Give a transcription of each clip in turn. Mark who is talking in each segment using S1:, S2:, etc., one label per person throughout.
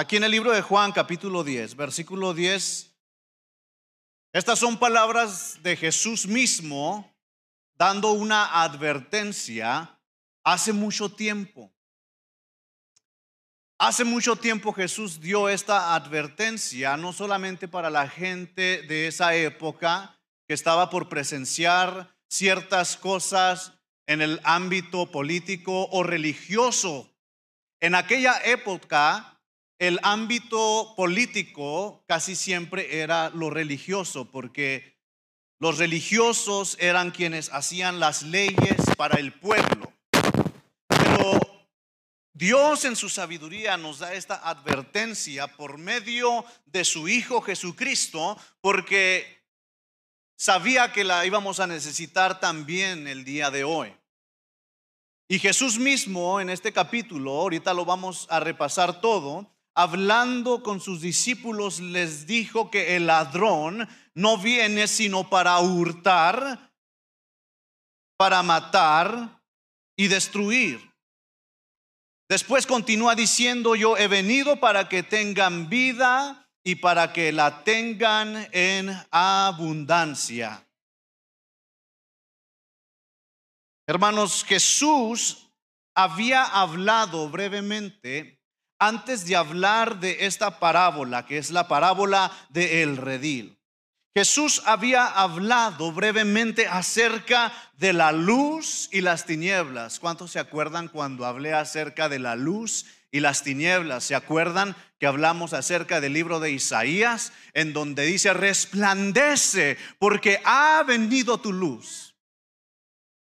S1: Aquí en el libro de Juan, capítulo 10, versículo 10, estas son palabras de Jesús mismo dando una advertencia hace mucho tiempo. Hace mucho tiempo Jesús dio esta advertencia, no solamente para la gente de esa época que estaba por presenciar ciertas cosas en el ámbito político o religioso. En aquella época, el ámbito político casi siempre era lo religioso, porque los religiosos eran quienes hacían las leyes para el pueblo. Pero Dios en su sabiduría nos da esta advertencia por medio de su Hijo Jesucristo, porque sabía que la íbamos a necesitar también el día de hoy. Y Jesús mismo en este capítulo, ahorita lo vamos a repasar todo, hablando con sus discípulos les dijo que el ladrón no viene sino para hurtar, para matar y destruir. Después continúa diciendo, yo he venido para que tengan vida y para que la tengan en abundancia. Hermanos, Jesús había hablado brevemente antes de hablar de esta parábola, que es la parábola de el redil. Jesús había hablado brevemente acerca de la luz y las tinieblas. ¿Cuántos se acuerdan cuando hablé acerca de la luz y las tinieblas? ¿Se acuerdan que hablamos acerca del libro de Isaías, en donde dice, resplandece porque ha venido tu luz?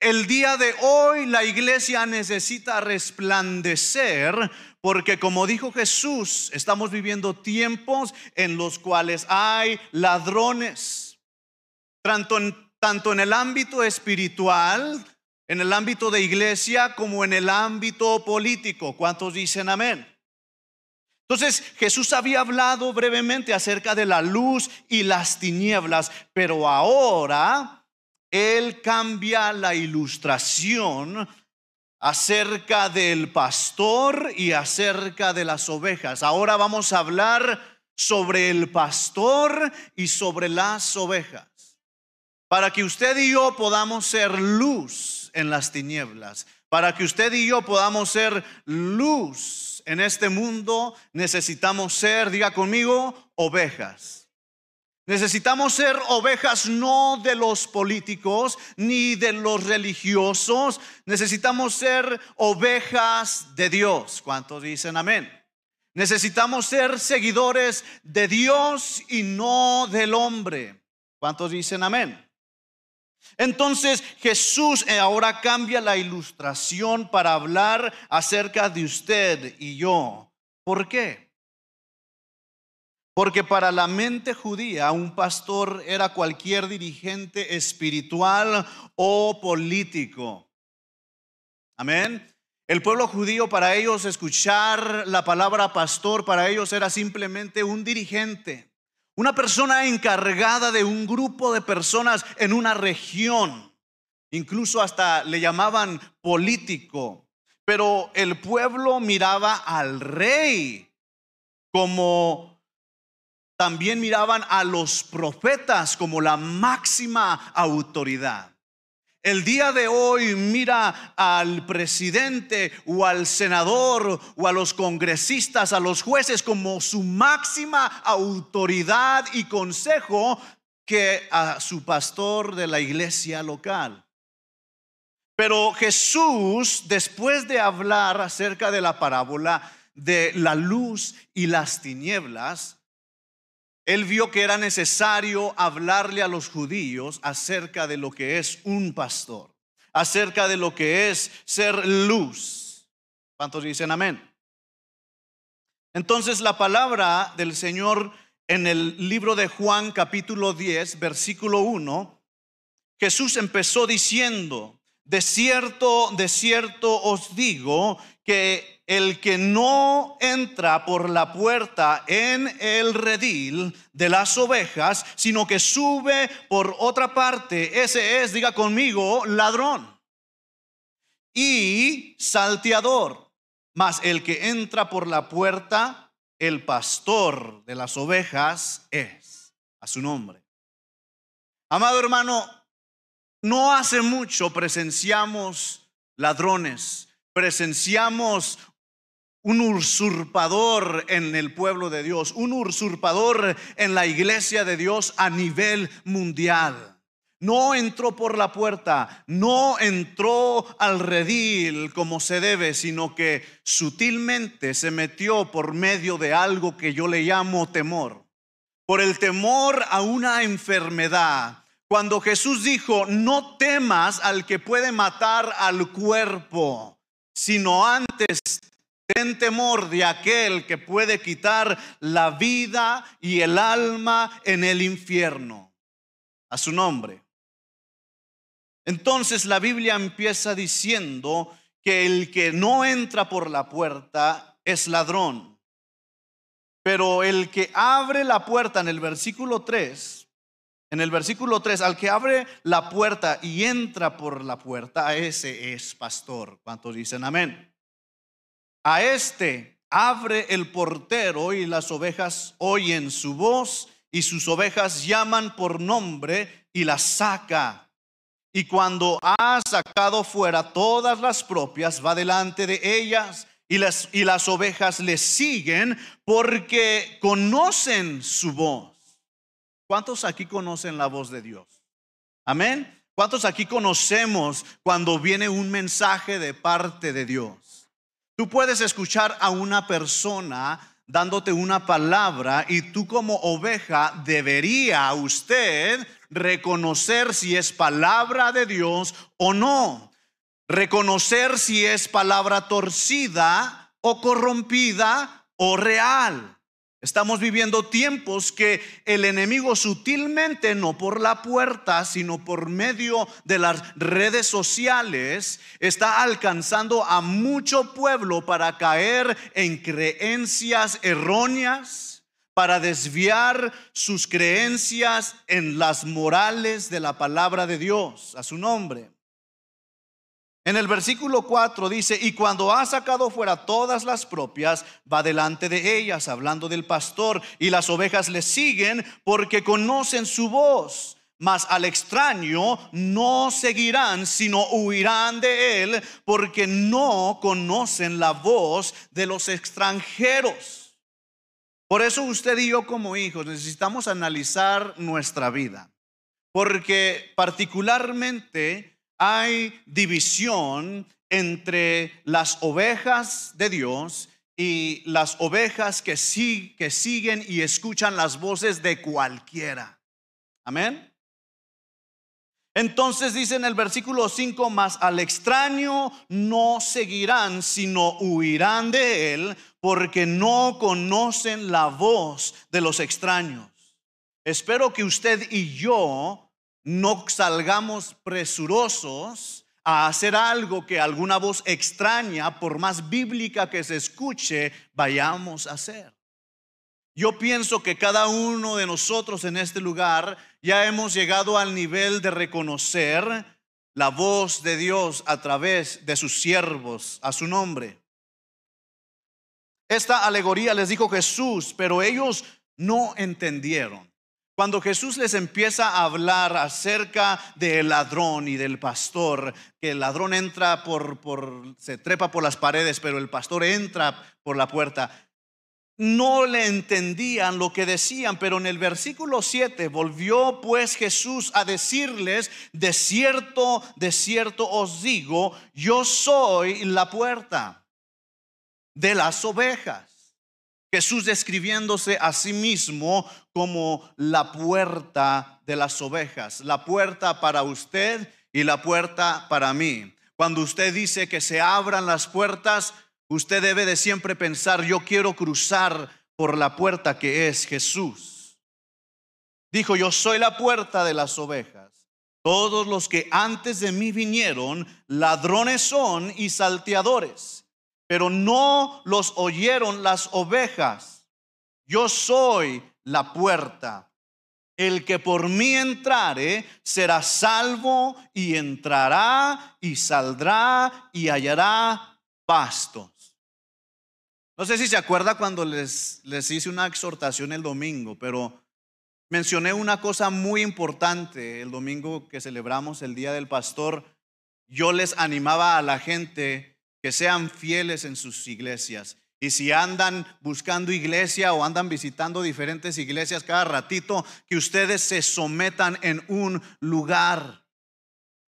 S1: El día de hoy la iglesia necesita resplandecer porque como dijo Jesús, estamos viviendo tiempos en los cuales hay ladrones, tanto en, tanto en el ámbito espiritual, en el ámbito de iglesia, como en el ámbito político. ¿Cuántos dicen amén? Entonces Jesús había hablado brevemente acerca de la luz y las tinieblas, pero ahora Él cambia la ilustración acerca del pastor y acerca de las ovejas. Ahora vamos a hablar sobre el pastor y sobre las ovejas. Para que usted y yo podamos ser luz en las tinieblas, para que usted y yo podamos ser luz en este mundo, necesitamos ser, diga conmigo, ovejas. Necesitamos ser ovejas no de los políticos ni de los religiosos. Necesitamos ser ovejas de Dios. ¿Cuántos dicen amén? Necesitamos ser seguidores de Dios y no del hombre. ¿Cuántos dicen amén? Entonces Jesús ahora cambia la ilustración para hablar acerca de usted y yo. ¿Por qué? Porque para la mente judía un pastor era cualquier dirigente espiritual o político. Amén. El pueblo judío para ellos escuchar la palabra pastor para ellos era simplemente un dirigente, una persona encargada de un grupo de personas en una región. Incluso hasta le llamaban político. Pero el pueblo miraba al rey como también miraban a los profetas como la máxima autoridad. El día de hoy mira al presidente o al senador o a los congresistas, a los jueces como su máxima autoridad y consejo que a su pastor de la iglesia local. Pero Jesús, después de hablar acerca de la parábola de la luz y las tinieblas, él vio que era necesario hablarle a los judíos acerca de lo que es un pastor, acerca de lo que es ser luz. ¿Cuántos dicen amén? Entonces la palabra del Señor en el libro de Juan capítulo 10, versículo 1, Jesús empezó diciendo, de cierto, de cierto os digo que el que no entra por la puerta en el redil de las ovejas, sino que sube por otra parte, ese es, diga conmigo, ladrón y salteador. Mas el que entra por la puerta el pastor de las ovejas es, a su nombre. Amado hermano, no hace mucho presenciamos ladrones, presenciamos un usurpador en el pueblo de Dios, un usurpador en la iglesia de Dios a nivel mundial. No entró por la puerta, no entró al redil como se debe, sino que sutilmente se metió por medio de algo que yo le llamo temor. Por el temor a una enfermedad. Cuando Jesús dijo, no temas al que puede matar al cuerpo, sino antes ten temor de aquel que puede quitar la vida y el alma en el infierno. A su nombre. Entonces la Biblia empieza diciendo que el que no entra por la puerta es ladrón. Pero el que abre la puerta en el versículo 3, en el versículo 3, al que abre la puerta y entra por la puerta, ese es pastor. ¿Cuántos dicen amén? A este abre el portero y las ovejas oyen su voz y sus ovejas llaman por nombre y las saca y cuando ha sacado fuera todas las propias, va delante de ellas y las, y las ovejas le siguen porque conocen su voz. ¿Cuántos aquí conocen la voz de Dios? Amén. ¿Cuántos aquí conocemos cuando viene un mensaje de parte de Dios? Tú puedes escuchar a una persona dándote una palabra y tú como oveja debería usted reconocer si es palabra de Dios o no. Reconocer si es palabra torcida o corrompida o real. Estamos viviendo tiempos que el enemigo sutilmente, no por la puerta, sino por medio de las redes sociales, está alcanzando a mucho pueblo para caer en creencias erróneas, para desviar sus creencias en las morales de la palabra de Dios, a su nombre. En el versículo 4 dice, y cuando ha sacado fuera todas las propias, va delante de ellas, hablando del pastor, y las ovejas le siguen porque conocen su voz. Mas al extraño no seguirán, sino huirán de él, porque no conocen la voz de los extranjeros. Por eso usted y yo como hijos necesitamos analizar nuestra vida, porque particularmente hay división entre las ovejas de Dios y las ovejas que, siguen y escuchan las voces de cualquiera. Amén. Entonces dice en el versículo 5, más al extraño no seguirán, sino huirán de él, porque no conocen la voz de los extraños. Espero que usted y yo no salgamos presurosos a hacer algo que alguna voz extraña, por más bíblica que se escuche, vayamos a hacer. Yo pienso que cada uno de nosotros en este lugar ya hemos llegado al nivel de reconocer la voz de Dios a través de sus siervos, a su nombre. Esta alegoría les dijo Jesús, pero ellos no entendieron. Cuando Jesús les empieza a hablar acerca del ladrón y del pastor, que el ladrón entra por, por, se trepa por las paredes, pero el pastor entra por la puerta, no le entendían lo que decían, pero en el versículo 7 volvió pues Jesús a decirles, de cierto, de cierto os digo, yo soy la puerta de las ovejas. Jesús describiéndose a sí mismo como la puerta de las ovejas, la puerta para usted y la puerta para mí. Cuando usted dice que se abran las puertas, usted debe de siempre pensar, yo quiero cruzar por la puerta que es Jesús. Dijo, yo soy la puerta de las ovejas. Todos los que antes de mí vinieron, ladrones son y salteadores pero no los oyeron las ovejas. Yo soy la puerta. El que por mí entrare será salvo y entrará y saldrá y hallará pastos. No sé si se acuerda cuando les, les hice una exhortación el domingo, pero mencioné una cosa muy importante el domingo que celebramos el Día del Pastor. Yo les animaba a la gente que sean fieles en sus iglesias. Y si andan buscando iglesia o andan visitando diferentes iglesias cada ratito, que ustedes se sometan en un lugar.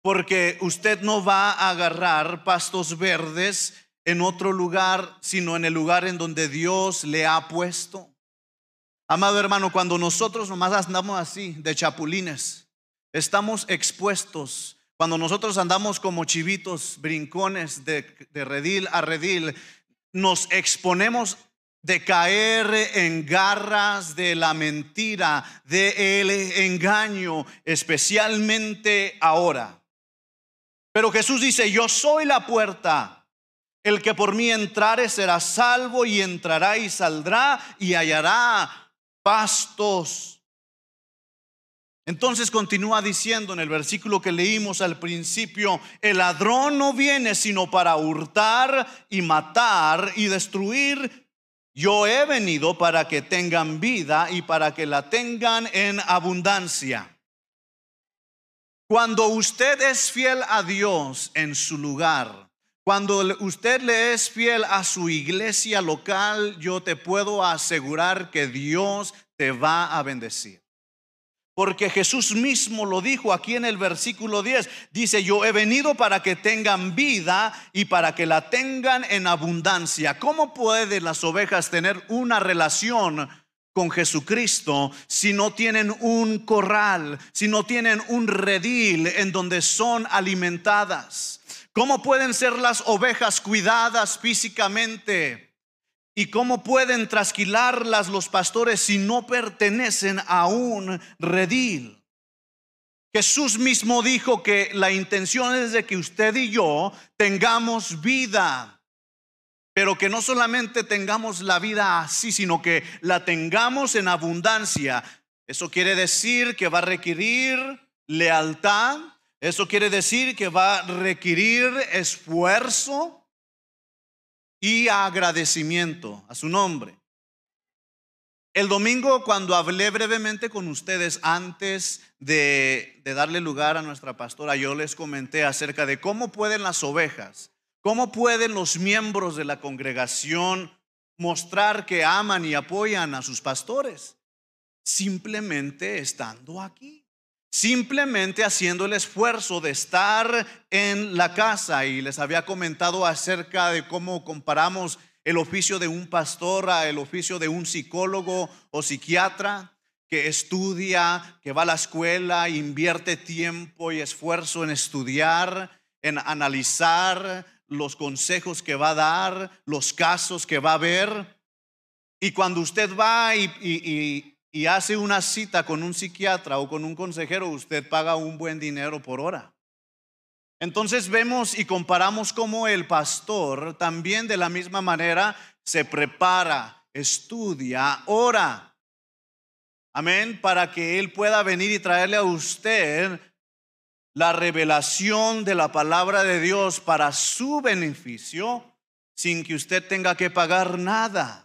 S1: Porque usted no va a agarrar pastos verdes en otro lugar, sino en el lugar en donde Dios le ha puesto. Amado hermano, cuando nosotros nomás andamos así, de chapulines, estamos expuestos. Cuando nosotros andamos como chivitos, brincones de, de redil a redil, nos exponemos de caer en garras de la mentira, de el engaño, especialmente ahora. Pero Jesús dice, yo soy la puerta. El que por mí entrare será salvo y entrará y saldrá y hallará pastos. Entonces continúa diciendo en el versículo que leímos al principio, el ladrón no viene sino para hurtar y matar y destruir. Yo he venido para que tengan vida y para que la tengan en abundancia. Cuando usted es fiel a Dios en su lugar, cuando usted le es fiel a su iglesia local, yo te puedo asegurar que Dios te va a bendecir. Porque Jesús mismo lo dijo aquí en el versículo 10. Dice, yo he venido para que tengan vida y para que la tengan en abundancia. ¿Cómo pueden las ovejas tener una relación con Jesucristo si no tienen un corral, si no tienen un redil en donde son alimentadas? ¿Cómo pueden ser las ovejas cuidadas físicamente? ¿Y cómo pueden trasquilarlas los pastores si no pertenecen a un redil? Jesús mismo dijo que la intención es de que usted y yo tengamos vida, pero que no solamente tengamos la vida así, sino que la tengamos en abundancia. Eso quiere decir que va a requerir lealtad, eso quiere decir que va a requerir esfuerzo y agradecimiento a su nombre. El domingo cuando hablé brevemente con ustedes antes de, darle lugar a nuestra pastora, yo les comenté acerca de cómo pueden las ovejas, cómo pueden los miembros de la congregación mostrar que aman y apoyan a sus pastores, simplemente estando aquí simplemente haciendo el esfuerzo de estar en la casa. Y les había comentado acerca de cómo comparamos el oficio de un pastor a el oficio de un psicólogo o psiquiatra que estudia, que va a la escuela, invierte tiempo y esfuerzo en estudiar, en analizar los consejos que va a dar, los casos que va a ver. Y cuando usted va y, y, y hace una cita con un psiquiatra o con un consejero, usted paga un buen dinero por hora. Entonces vemos y comparamos cómo el pastor también de la misma manera se prepara, estudia, ora. Amén, para que Él pueda venir y traerle a usted la revelación de la palabra de Dios para su beneficio sin que usted tenga que pagar nada.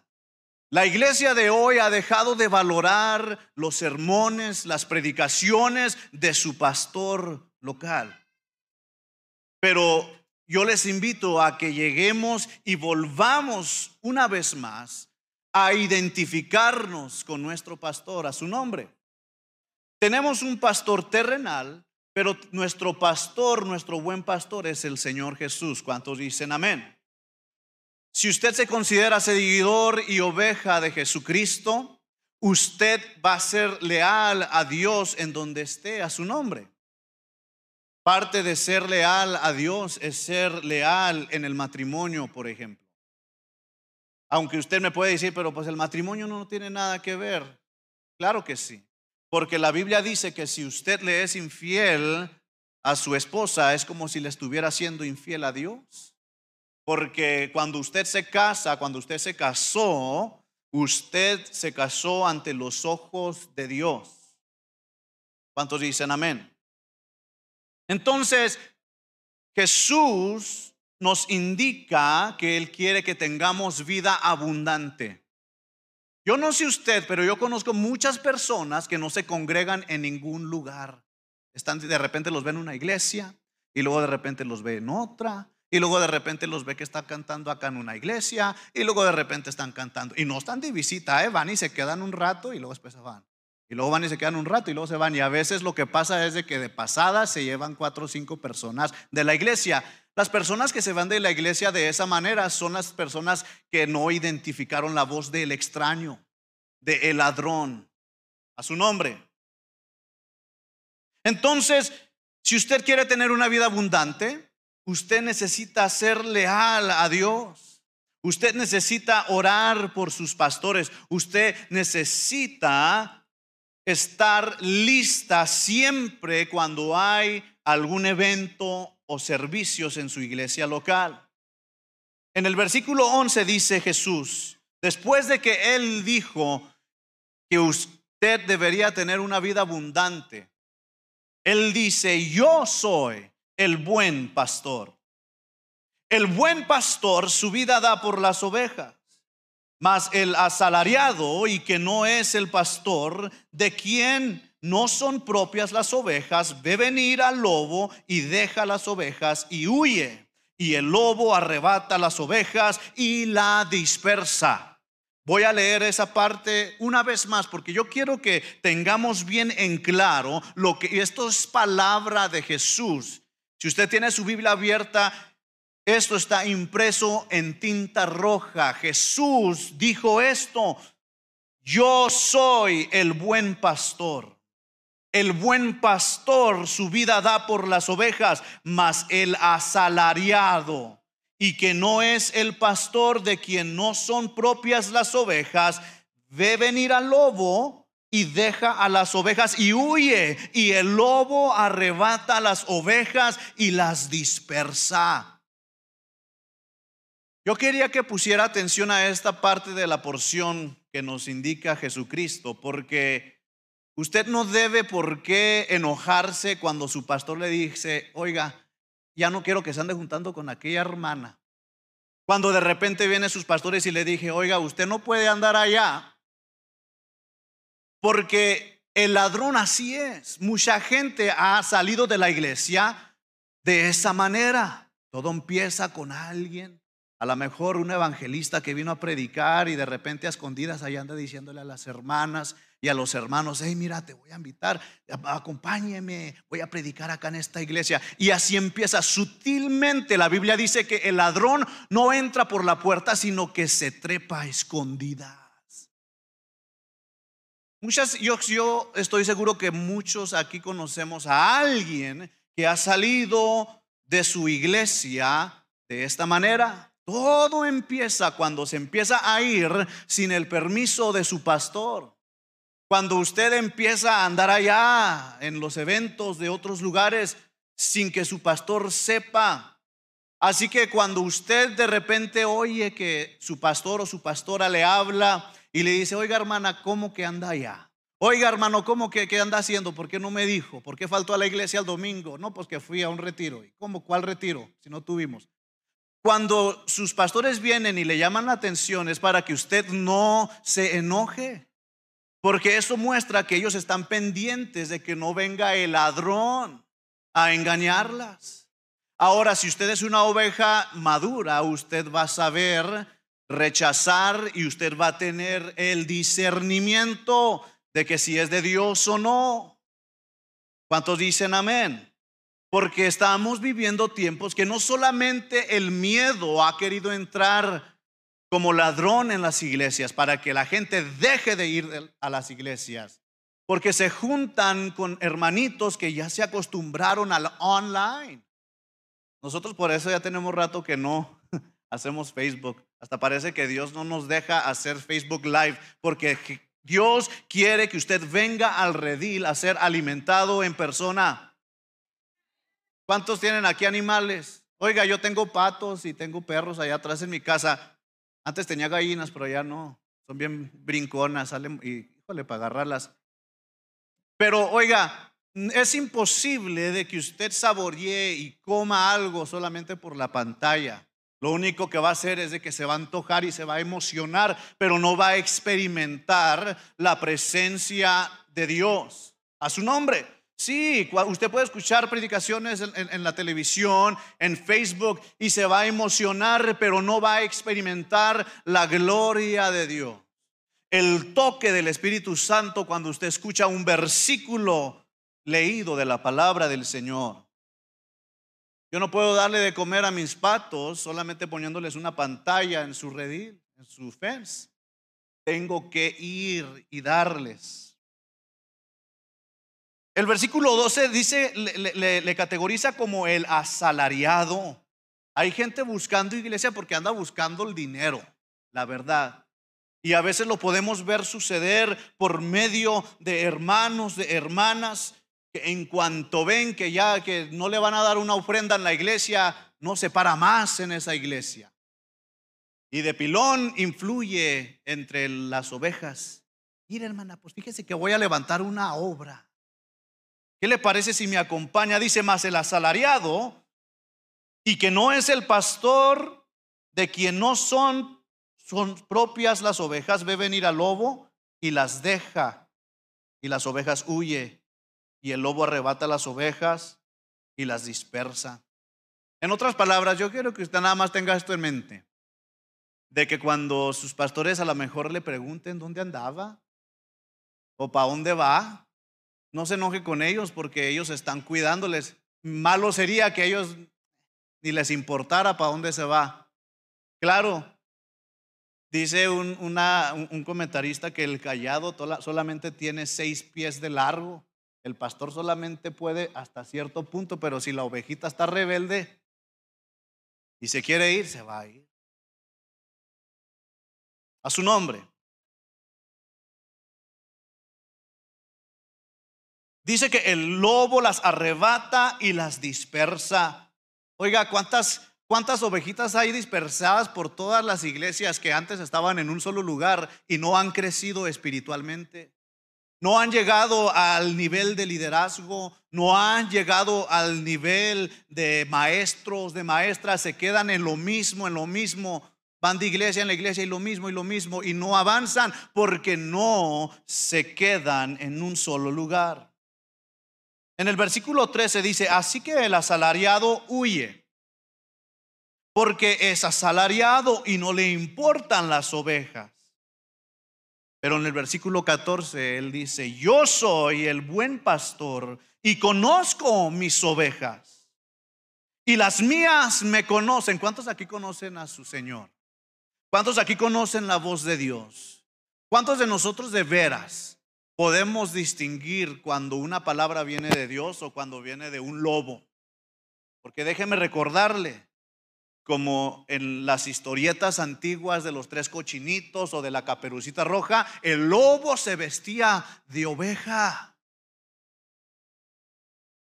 S1: La iglesia de hoy ha dejado de valorar los sermones, las predicaciones de su pastor local. Pero yo les invito a que lleguemos y volvamos una vez más a identificarnos con nuestro pastor, a su nombre. Tenemos un pastor terrenal, pero nuestro pastor, nuestro buen pastor es el Señor Jesús. ¿Cuántos dicen amén? Si usted se considera seguidor y oveja de Jesucristo, usted va a ser leal a Dios en donde esté a su nombre. Parte de ser leal a Dios es ser leal en el matrimonio, por ejemplo. Aunque usted me puede decir, pero pues el matrimonio no tiene nada que ver. Claro que sí. Porque la Biblia dice que si usted le es infiel a su esposa, es como si le estuviera siendo infiel a Dios. Porque cuando usted se casa, cuando usted se casó, usted se casó ante los ojos de Dios. ¿Cuántos dicen amén? Entonces, Jesús nos indica que Él quiere que tengamos vida abundante. Yo no sé usted, pero yo conozco muchas personas que no se congregan en ningún lugar. Están, de repente los ven en una iglesia y luego de repente los ve en otra y luego de repente los ve que están cantando acá en una iglesia y luego de repente están cantando y no están de visita, ¿eh? van y se quedan un rato y luego después se van. Y luego van y se quedan un rato y luego se van. Y a veces lo que pasa es de que de pasada se llevan cuatro o cinco personas de la iglesia. Las personas que se van de la iglesia de esa manera son las personas que no identificaron la voz del extraño, del ladrón, a su nombre. Entonces, si usted quiere tener una vida abundante, usted necesita ser leal a Dios. Usted necesita orar por sus pastores. Usted necesita estar lista siempre cuando hay algún evento o servicios en su iglesia local. En el versículo 11 dice Jesús, después de que él dijo que usted debería tener una vida abundante, él dice, yo soy el buen pastor. El buen pastor su vida da por las ovejas, mas el asalariado y que no es el pastor, de quien no son propias las ovejas, ve venir al lobo y deja las ovejas y huye. Y el lobo arrebata las ovejas y la dispersa. Voy a leer esa parte una vez más porque yo quiero que tengamos bien en claro lo que esto es palabra de Jesús. Si usted tiene su Biblia abierta, esto está impreso en tinta roja. Jesús dijo esto, yo soy el buen pastor. El buen pastor su vida da por las ovejas, mas el asalariado y que no es el pastor de quien no son propias las ovejas, ve venir al lobo y deja a las ovejas y huye, y el lobo arrebata las ovejas y las dispersa. Yo quería que pusiera atención a esta parte de la porción que nos indica Jesucristo, porque Usted no debe por qué enojarse cuando su pastor le dice, oiga, ya no quiero que se ande juntando con aquella hermana. Cuando de repente vienen sus pastores y le dije, oiga, usted no puede andar allá. Porque el ladrón así es. Mucha gente ha salido de la iglesia de esa manera. Todo empieza con alguien. A lo mejor un evangelista que vino a predicar y de repente a escondidas allá anda diciéndole a las hermanas, y a los hermanos, hey, mira, te voy a invitar, acompáñeme, voy a predicar acá en esta iglesia. Y así empieza sutilmente. La Biblia dice que el ladrón no entra por la puerta, sino que se trepa a escondidas. Muchas, yo, yo estoy seguro que muchos aquí conocemos a alguien que ha salido de su iglesia de esta manera. Todo empieza cuando se empieza a ir sin el permiso de su pastor. Cuando usted empieza a andar allá en los eventos de otros lugares sin que su pastor sepa. Así que cuando usted de repente oye que su pastor o su pastora le habla y le dice, oiga hermana, ¿cómo que anda allá? Oiga hermano, ¿cómo que, qué anda haciendo? ¿Por qué no me dijo? ¿Por qué faltó a la iglesia el domingo? No, pues que fui a un retiro. ¿Y cómo? ¿Cuál retiro? Si no tuvimos. Cuando sus pastores vienen y le llaman la atención es para que usted no se enoje. Porque eso muestra que ellos están pendientes de que no venga el ladrón a engañarlas. Ahora, si usted es una oveja madura, usted va a saber rechazar y usted va a tener el discernimiento de que si es de Dios o no. ¿Cuántos dicen amén? Porque estamos viviendo tiempos que no solamente el miedo ha querido entrar como ladrón en las iglesias para que la gente deje de ir a las iglesias. Porque se juntan con hermanitos que ya se acostumbraron al online. Nosotros por eso ya tenemos rato que no hacemos Facebook. Hasta parece que Dios no nos deja hacer Facebook Live porque Dios quiere que usted venga al redil a ser alimentado en persona. ¿Cuántos tienen aquí animales? Oiga, yo tengo patos y tengo perros allá atrás en mi casa. Antes tenía gallinas, pero ya no. Son bien brinconas, salen y, híjole, para agarrarlas. Pero oiga, es imposible de que usted saboree y coma algo solamente por la pantalla. Lo único que va a hacer es de que se va a antojar y se va a emocionar, pero no va a experimentar la presencia de Dios. A su nombre. Sí, usted puede escuchar predicaciones en, la televisión, en Facebook, y se va a emocionar, pero no va a experimentar la gloria de Dios. El toque del Espíritu Santo cuando usted escucha un versículo leído de la palabra del Señor. Yo no puedo darle de comer a mis patos solamente poniéndoles una pantalla en su redil, en su fence. Tengo que ir y darles. El versículo 12 dice, le, le, categoriza como el asalariado. Hay gente buscando iglesia porque anda buscando el dinero, la verdad. Y a veces lo podemos ver suceder por medio de hermanos, de hermanas en cuanto ven que ya que no le van a dar una ofrenda en la iglesia, no se para más en esa iglesia. Y de pilón influye entre las ovejas. Mira, hermana, pues fíjese que voy a levantar una obra. ¿Qué le parece si me acompaña? Dice más el asalariado y que no es el pastor de quien no son, son propias las ovejas, ve venir al lobo y las deja y las ovejas huye y el lobo arrebata las ovejas y las dispersa. En otras palabras, yo quiero que usted nada más tenga esto en mente, de que cuando sus pastores a lo mejor le pregunten dónde andaba o para dónde va, no se enoje con ellos porque ellos están cuidándoles. Malo sería que ellos ni les importara para dónde se va. Claro, dice un, un comentarista que el callado solamente tiene seis pies de largo el pastor solamente puede hasta cierto punto, pero si la ovejita está rebelde y se quiere ir, se va a ir. A su nombre. Dice que el lobo las arrebata y las dispersa. Oiga, ¿cuántas, ¿cuántas ovejitas hay dispersadas por todas las iglesias que antes estaban en un solo lugar y no han crecido espiritualmente? No han llegado al nivel de liderazgo, no han llegado al nivel de maestros, de maestras, se quedan en lo mismo, en lo mismo, van de iglesia en la iglesia y lo mismo y lo mismo y no avanzan porque no se quedan en un solo lugar. En el versículo 13 dice, así que el asalariado huye, porque es asalariado y no le importan las ovejas. Pero en el versículo 14 él dice, yo soy el buen pastor y conozco mis ovejas. Y las mías me conocen. ¿Cuántos aquí conocen a su Señor? ¿Cuántos aquí conocen la voz de Dios? ¿Cuántos de nosotros de veras podemos distinguir cuando una palabra viene de Dios o cuando viene de un lobo? Porque déjeme recordarle, como en las historietas antiguas de los tres cochinitos o de la caperucita roja, el lobo se vestía de oveja.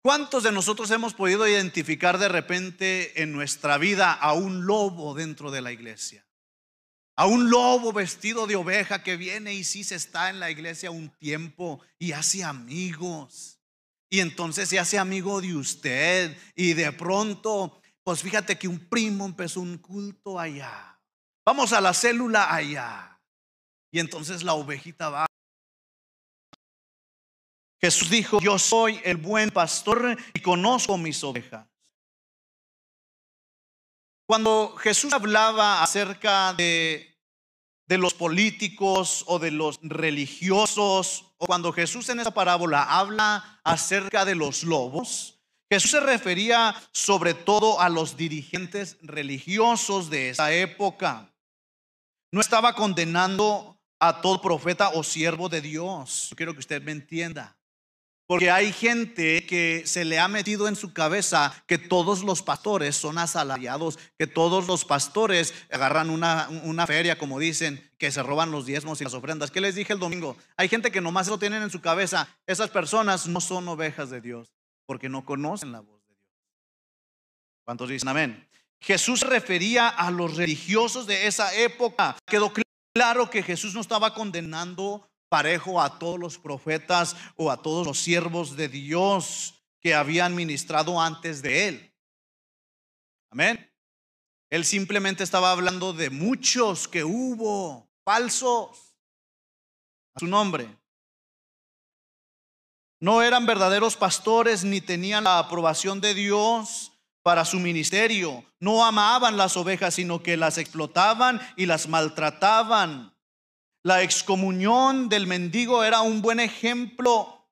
S1: ¿Cuántos de nosotros hemos podido identificar de repente en nuestra vida a un lobo dentro de la iglesia? A un lobo vestido de oveja que viene y sí se está en la iglesia un tiempo y hace amigos. Y entonces se hace amigo de usted y de pronto pues fíjate que un primo empezó un culto allá. Vamos a la célula allá. Y entonces la ovejita va. Jesús dijo, yo soy el buen pastor y conozco mis ovejas. Cuando Jesús hablaba acerca de, de los políticos o de los religiosos, o cuando Jesús en esa parábola habla acerca de los lobos, Jesús se refería sobre todo a los dirigentes religiosos de esa época. No estaba condenando a todo profeta o siervo de Dios. quiero que usted me entienda. Porque hay gente que se le ha metido en su cabeza que todos los pastores son asalariados, que todos los pastores agarran una, una, feria, como dicen, que se roban los diezmos y las ofrendas. ¿Qué les dije el domingo? Hay gente que nomás lo tienen en su cabeza. Esas personas no son ovejas de Dios porque no conocen la voz de Dios. ¿Cuántos dicen amén? Jesús se refería a los religiosos de esa época. Quedó claro que Jesús no estaba condenando parejo a todos los profetas o a todos los siervos de Dios que habían ministrado antes de él. Amén. Él simplemente estaba hablando de muchos que hubo falsos a su nombre. No eran verdaderos pastores ni tenían la aprobación de Dios para su ministerio. No amaban las ovejas, sino que las explotaban y las maltrataban. La excomunión del mendigo era un buen ejemplo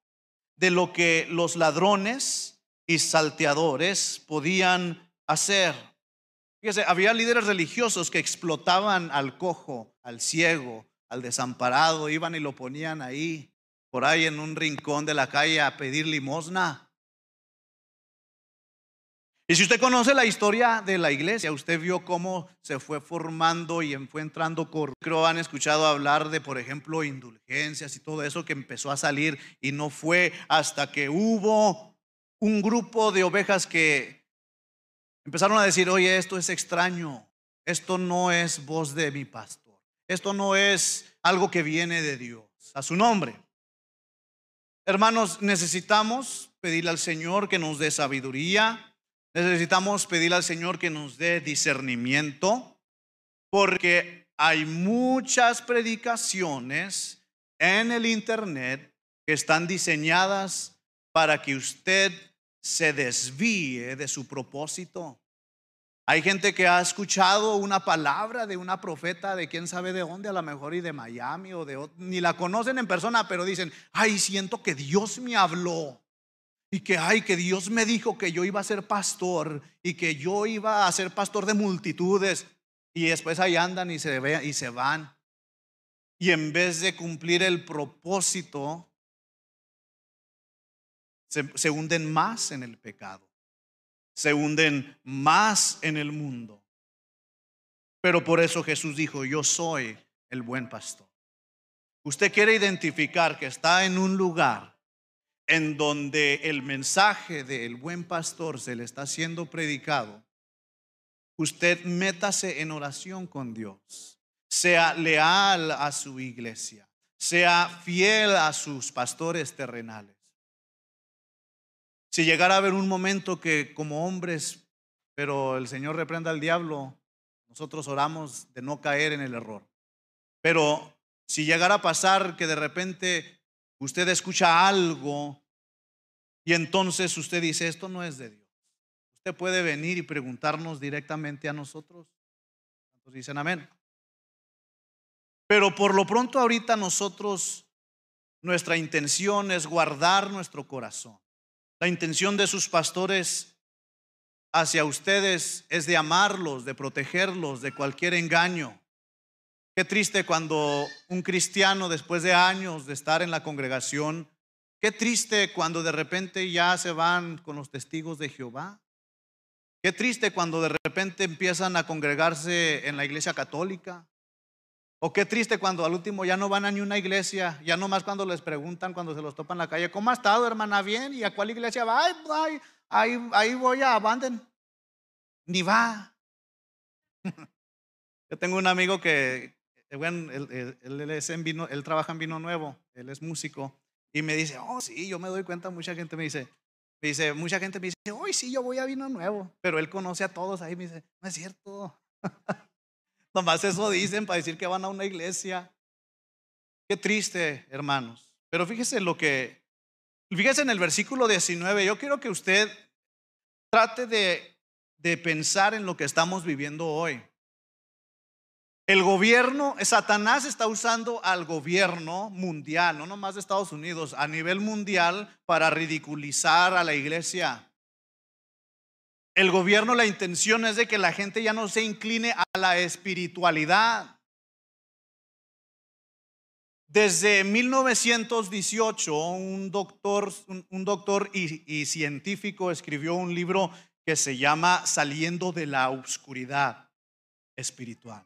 S1: de lo que los ladrones y salteadores podían hacer. Fíjese, había líderes religiosos que explotaban al cojo, al ciego, al desamparado, iban y lo ponían ahí, por ahí en un rincón de la calle a pedir limosna. Y si usted conoce la historia de la iglesia, usted vio cómo se fue formando y fue entrando, creo han escuchado hablar de, por ejemplo, indulgencias y todo eso que empezó a salir y no fue hasta que hubo un grupo de ovejas que empezaron a decir, oye, esto es extraño, esto no es voz de mi pastor, esto no es algo que viene de Dios, a su nombre. Hermanos, necesitamos pedirle al Señor que nos dé sabiduría Necesitamos pedir al Señor que nos dé discernimiento porque hay muchas predicaciones en el Internet que están diseñadas para que usted se desvíe de su propósito. Hay gente que ha escuchado una palabra de una profeta de quién sabe de dónde, a lo mejor y de Miami o de ni la conocen en persona, pero dicen, ay, siento que Dios me habló. Y que, ay, que Dios me dijo que yo iba a ser pastor y que yo iba a ser pastor de multitudes. Y después ahí andan y se, ve, y se van. Y en vez de cumplir el propósito, se, se hunden más en el pecado. Se hunden más en el mundo. Pero por eso Jesús dijo, yo soy el buen pastor. Usted quiere identificar que está en un lugar en donde el mensaje del buen pastor se le está siendo predicado, usted métase en oración con Dios, sea leal a su iglesia, sea fiel a sus pastores terrenales. Si llegara a haber un momento que como hombres, pero el Señor reprenda al diablo, nosotros oramos de no caer en el error. Pero si llegara a pasar que de repente usted escucha algo y entonces usted dice, esto no es de Dios. Usted puede venir y preguntarnos directamente a nosotros. Entonces dicen amén. Pero por lo pronto ahorita nosotros, nuestra intención es guardar nuestro corazón. La intención de sus pastores hacia ustedes es de amarlos, de protegerlos de cualquier engaño. Qué triste cuando un cristiano, después de años de estar en la congregación, qué triste cuando de repente ya se van con los testigos de Jehová. Qué triste cuando de repente empiezan a congregarse en la iglesia católica. O qué triste cuando al último ya no van a ni una iglesia, ya no más cuando les preguntan, cuando se los topan en la calle, ¿cómo ha estado, hermana? Bien, ¿y a cuál iglesia va? Ay, ahí, ahí voy a Abandon. Ni va. Yo tengo un amigo que, eh, bueno, él, él, trabaja en vino nuevo, él es músico, y me dice, oh, sí, yo me doy cuenta, mucha gente me dice, me dice, mucha gente me dice, hoy sí, yo voy a vino nuevo, pero él conoce a todos ahí, me dice, no es cierto. Nomás eso dicen para decir que van a una iglesia. Qué triste, hermanos. Pero fíjese lo que, fíjese en el versículo 19, yo quiero que usted trate de, de pensar en lo que estamos viviendo hoy. El gobierno, Satanás está usando al gobierno mundial, no nomás de Estados Unidos, a nivel mundial para ridiculizar a la iglesia. El gobierno, la intención es de que la gente ya no se incline a la espiritualidad. Desde 1918, un doctor, un, doctor y, científico escribió un libro que se llama Saliendo de la Oscuridad Espiritual.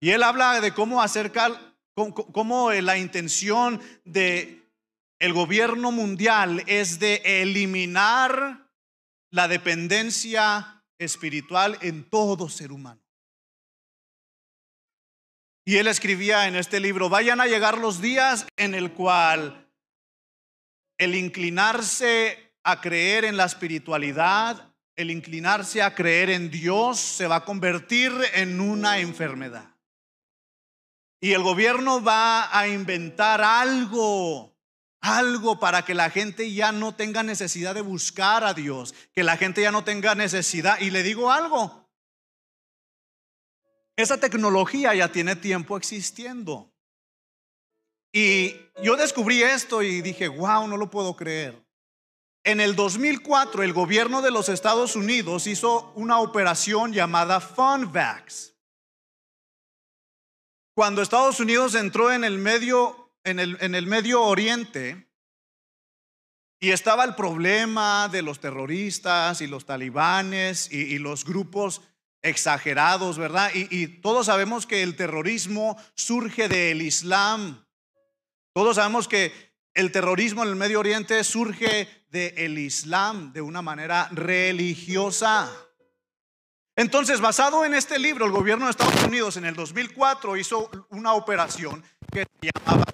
S1: Y él habla de cómo acercar, cómo la intención de gobierno mundial es de eliminar la dependencia espiritual en todo ser humano. Y él escribía en este libro, vayan a llegar los días en el cual el inclinarse a creer en la espiritualidad, el inclinarse a creer en Dios se va a convertir en una enfermedad. Y el gobierno va a inventar algo, algo para que la gente ya no tenga necesidad de buscar a Dios, que la gente ya no tenga necesidad. Y le digo algo, esa tecnología ya tiene tiempo existiendo. Y yo descubrí esto y dije, wow, no lo puedo creer. En el 2004, el gobierno de los Estados Unidos hizo una operación llamada FunVax. Cuando Estados Unidos entró en el medio, en el, en el medio oriente, y estaba el problema de los terroristas y los talibanes y, los grupos exagerados, ¿verdad? Y, todos sabemos que el terrorismo surge del Islam. Todos sabemos que el terrorismo en el Medio Oriente surge del Islam de una manera religiosa. Entonces, basado en este libro, el gobierno de Estados Unidos en el 2004 hizo una operación que se llamaba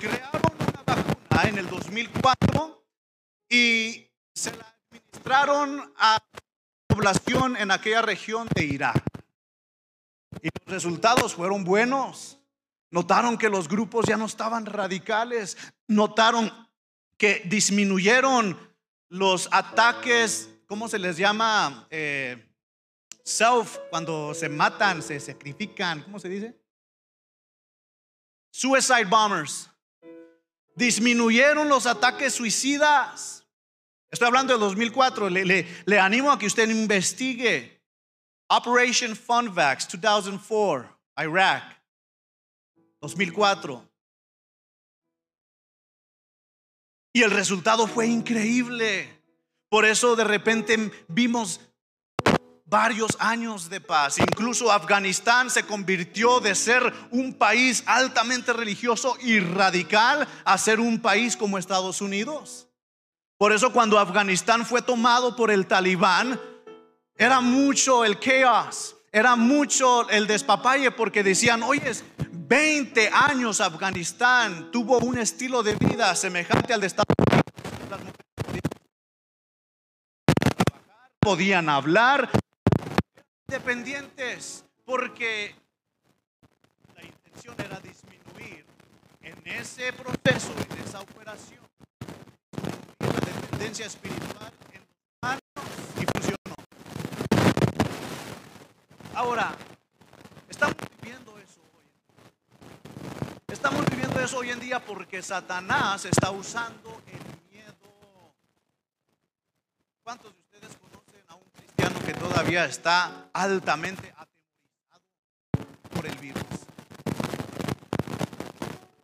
S1: Crearon una vacuna en el 2004 y se la administraron a la población en aquella región de Irak. Y los resultados fueron buenos. Notaron que los grupos ya no estaban radicales. Notaron que disminuyeron los ataques, ¿cómo se les llama? Eh, self, cuando se matan, se sacrifican, ¿cómo se dice? Suicide bombers. Disminuyeron los ataques suicidas. Estoy hablando de 2004. Le, le, le animo a que usted investigue. Operation Funvax 2004, Iraq. 2004. Y el resultado fue increíble. Por eso de repente vimos varios años de paz. Incluso Afganistán se convirtió de ser un país altamente religioso y radical a ser un país como Estados Unidos. Por eso cuando Afganistán fue tomado por el talibán, era mucho el caos, era mucho el despapalle porque decían, oye, 20 años Afganistán tuvo un estilo de vida semejante al de Estados Unidos. Podían hablar, independientes, porque la intención era disminuir en ese proceso, en esa operación, espiritual en manos y funcionó. Ahora, estamos viviendo Estamos viviendo eso hoy en día porque Satanás está usando el miedo. ¿Cuántos de ustedes conocen a un cristiano que todavía está altamente atemorizado por el virus?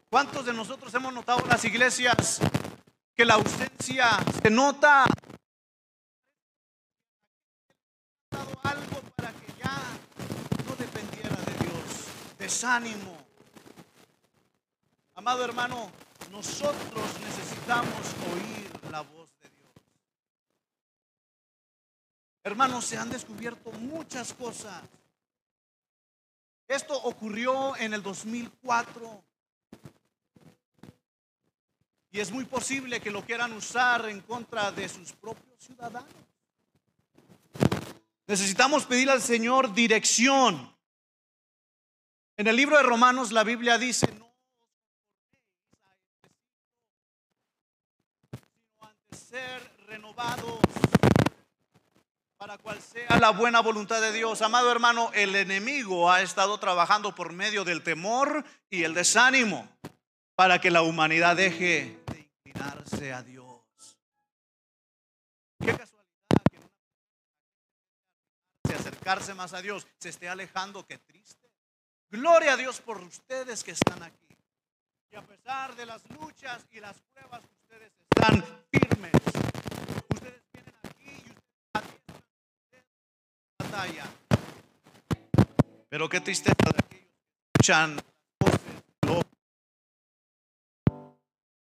S1: ¿Cuántos de nosotros hemos notado las iglesias que la ausencia se nota? algo para que ya no dependiera de Dios. Desánimo Amado hermano, nosotros necesitamos oír la voz de Dios. Hermanos, se han descubierto muchas cosas. Esto ocurrió en el 2004. Y es muy posible que lo quieran usar en contra de sus propios ciudadanos. Necesitamos pedir al Señor dirección. En el libro de Romanos la Biblia dice, ser renovados para cual sea la buena voluntad de Dios. Amado hermano, el enemigo ha estado trabajando por medio del temor y el desánimo para que la humanidad deje de inclinarse a Dios. Qué casualidad que de acercarse más a Dios se esté alejando, qué triste. Gloria a Dios por ustedes que están aquí. Y a pesar de las luchas y las pruebas ustedes están firmes. Ustedes vienen aquí y ustedes batalla. Pero qué tristeza de aquellos que escuchan voces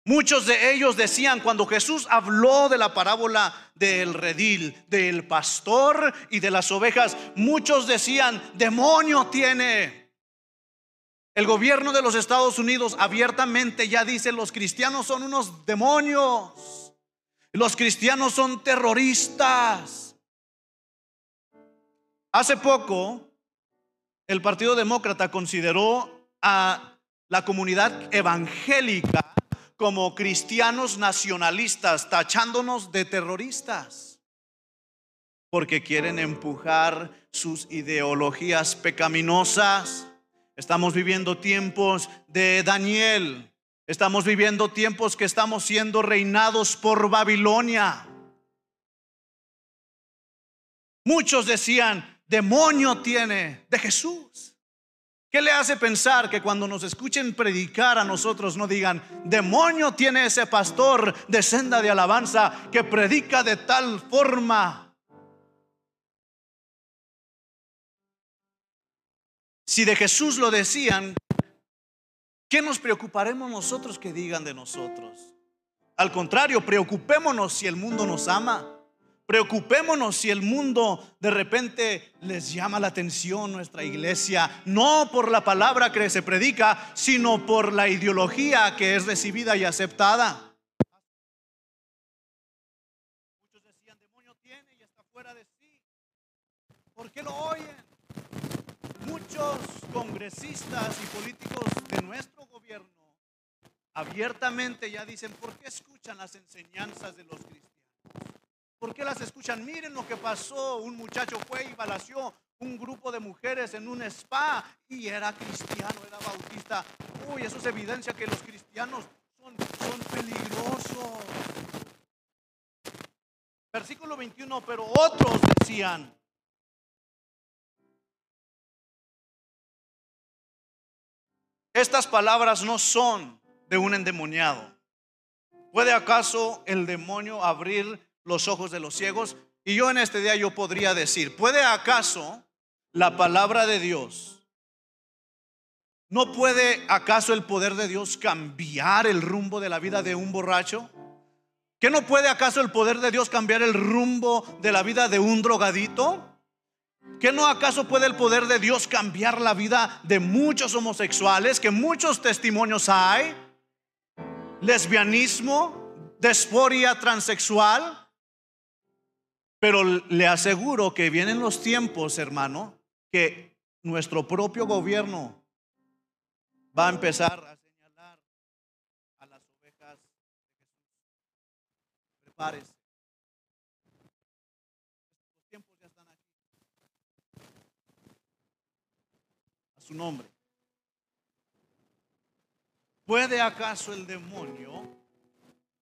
S1: Muchos de ellos decían cuando Jesús habló de la parábola del redil, del pastor y de las ovejas, muchos decían, demonio tiene. El gobierno de los Estados Unidos abiertamente ya dice, los cristianos son unos demonios, los cristianos son terroristas. Hace poco, el Partido Demócrata consideró a la comunidad evangélica como cristianos nacionalistas, tachándonos de terroristas, porque quieren empujar sus ideologías pecaminosas. Estamos viviendo tiempos de Daniel, estamos viviendo tiempos que estamos siendo reinados por Babilonia. Muchos decían, demonio tiene de Jesús. ¿Qué le hace pensar que cuando nos escuchen predicar a nosotros no digan, demonio tiene ese pastor de senda de alabanza que predica de tal forma? Si de Jesús lo decían, ¿qué nos preocuparemos nosotros que digan de nosotros? Al contrario, preocupémonos si el mundo nos ama. Preocupémonos si el mundo de repente les llama la atención nuestra iglesia, no por la palabra que se predica, sino por la ideología que es recibida y aceptada. Muchos decían, demonio tiene y está fuera de sí. ¿Por qué lo oyen? Muchos congresistas y políticos de nuestro gobierno abiertamente ya dicen, ¿por qué escuchan las enseñanzas de los cristianos? ¿Por qué las escuchan? Miren lo que pasó. Un muchacho fue y balació un grupo de mujeres en un spa y era cristiano, era bautista. Uy, eso es evidencia que los cristianos son, son peligrosos. Versículo 21, pero otros decían, estas palabras no son de un endemoniado. ¿Puede acaso el demonio abrir los ojos de los ciegos. Y yo en este día yo podría decir, ¿puede acaso la palabra de Dios, no puede acaso el poder de Dios cambiar el rumbo de la vida de un borracho? ¿Que no puede acaso el poder de Dios cambiar el rumbo de la vida de un drogadito? ¿Que no acaso puede el poder de Dios cambiar la vida de muchos homosexuales? Que muchos testimonios hay. Lesbianismo, desforia transexual. Pero le aseguro que vienen los tiempos, hermano, que nuestro propio gobierno va a empezar a señalar a las ovejas. Prepárese. Los tiempos ya están aquí. A su nombre. ¿Puede acaso el demonio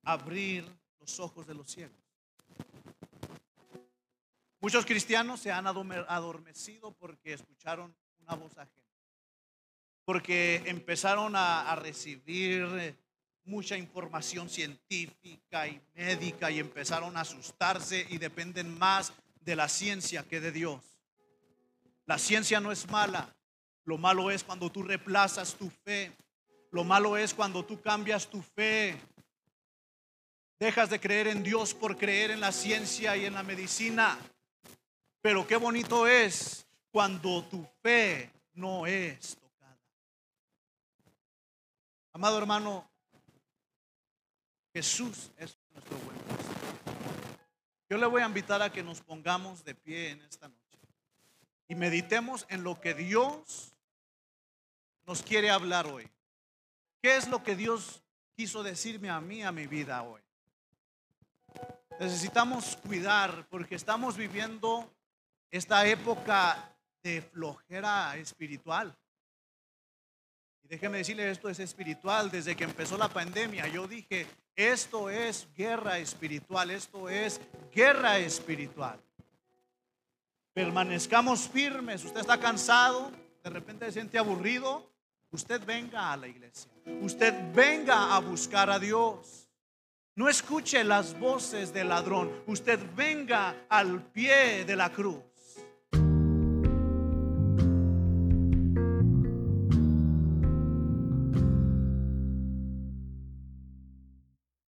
S1: abrir los ojos de los ciegos? Muchos cristianos se han adormecido porque escucharon una voz ajena, porque empezaron a, recibir mucha información científica y médica y empezaron a asustarse y dependen más de la ciencia que de Dios. La ciencia no es mala, lo malo es cuando tú reemplazas tu fe, lo malo es cuando tú cambias tu fe. Dejas de creer en Dios por creer en la ciencia y en la medicina. Pero qué bonito es cuando tu fe no es tocada. Amado hermano, Jesús es nuestro buen pastor. Yo le voy a invitar a que nos pongamos de pie en esta noche y meditemos en lo que Dios nos quiere hablar hoy. ¿Qué es lo que Dios quiso decirme a mí, a mi vida hoy? Necesitamos cuidar porque estamos viviendo esta época de flojera espiritual. Y déjeme decirle, esto es espiritual. Desde que empezó la pandemia, yo dije, esto es guerra espiritual, esto es guerra espiritual. Permanezcamos firmes. Usted está cansado, de repente se siente aburrido. Usted venga a la iglesia. Usted venga a buscar a Dios. No escuche las voces del ladrón. Usted venga al pie de la cruz.